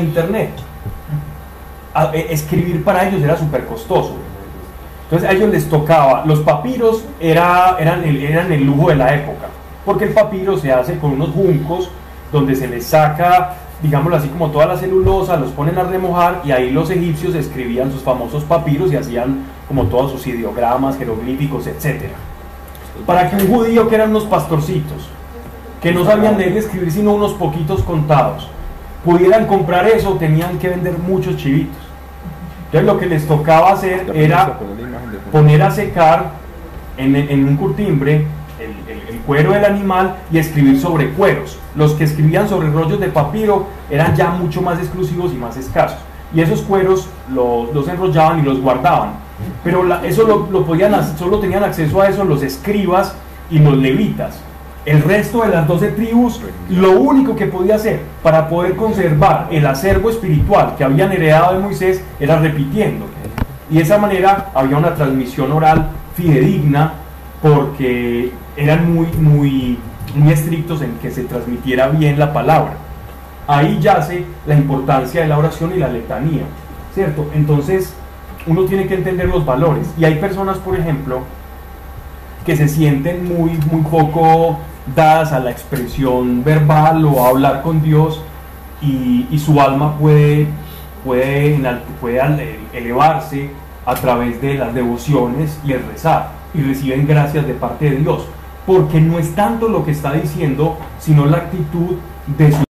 internet. E- escribir para ellos era súper costoso. Entonces a ellos les tocaba, los papiros era, eran, el, el lujo de la época, porque el papiro se hace con unos juncos donde se les saca, digámoslo así, como toda la celulosa, los ponen a remojar y ahí los egipcios escribían sus famosos papiros y hacían como todos sus ideogramas, jeroglíficos, etc. Para que un judío que eran unos pastorcitos, que no sabían leer y escribir sino unos poquitos contados, pudieran comprar eso, tenían que vender muchos chivitos. Entonces lo que les tocaba hacer era poner a secar en, en un curtimbre el, el- el cuero del animal y escribir sobre cueros. Los que escribían sobre rollos de papiro eran ya mucho más exclusivos y más escasos. Y esos cueros los, los enrollaban y los guardaban. Pero la- eso lo, lo podían, hacer- solo tenían acceso a eso los escribas y los levitas. El resto de las 12 tribus, lo único que podía hacer para poder conservar el acervo espiritual que habían heredado de Moisés era repitiendo. Y de esa manera había una transmisión oral fidedigna porque eran muy, muy, muy estrictos en que se transmitiera bien la palabra. Ahí yace la importancia de la oración y la letanía, ¿cierto? Entonces uno tiene que entender los valores. Y hay personas, por ejemplo, que se sienten muy, muy poco dadas a la expresión verbal o a hablar con Dios y, su alma puede, puede, puede elevarse a través de las devociones y el rezar y reciben gracias de parte de Dios porque no es tanto lo que está diciendo sino la actitud de su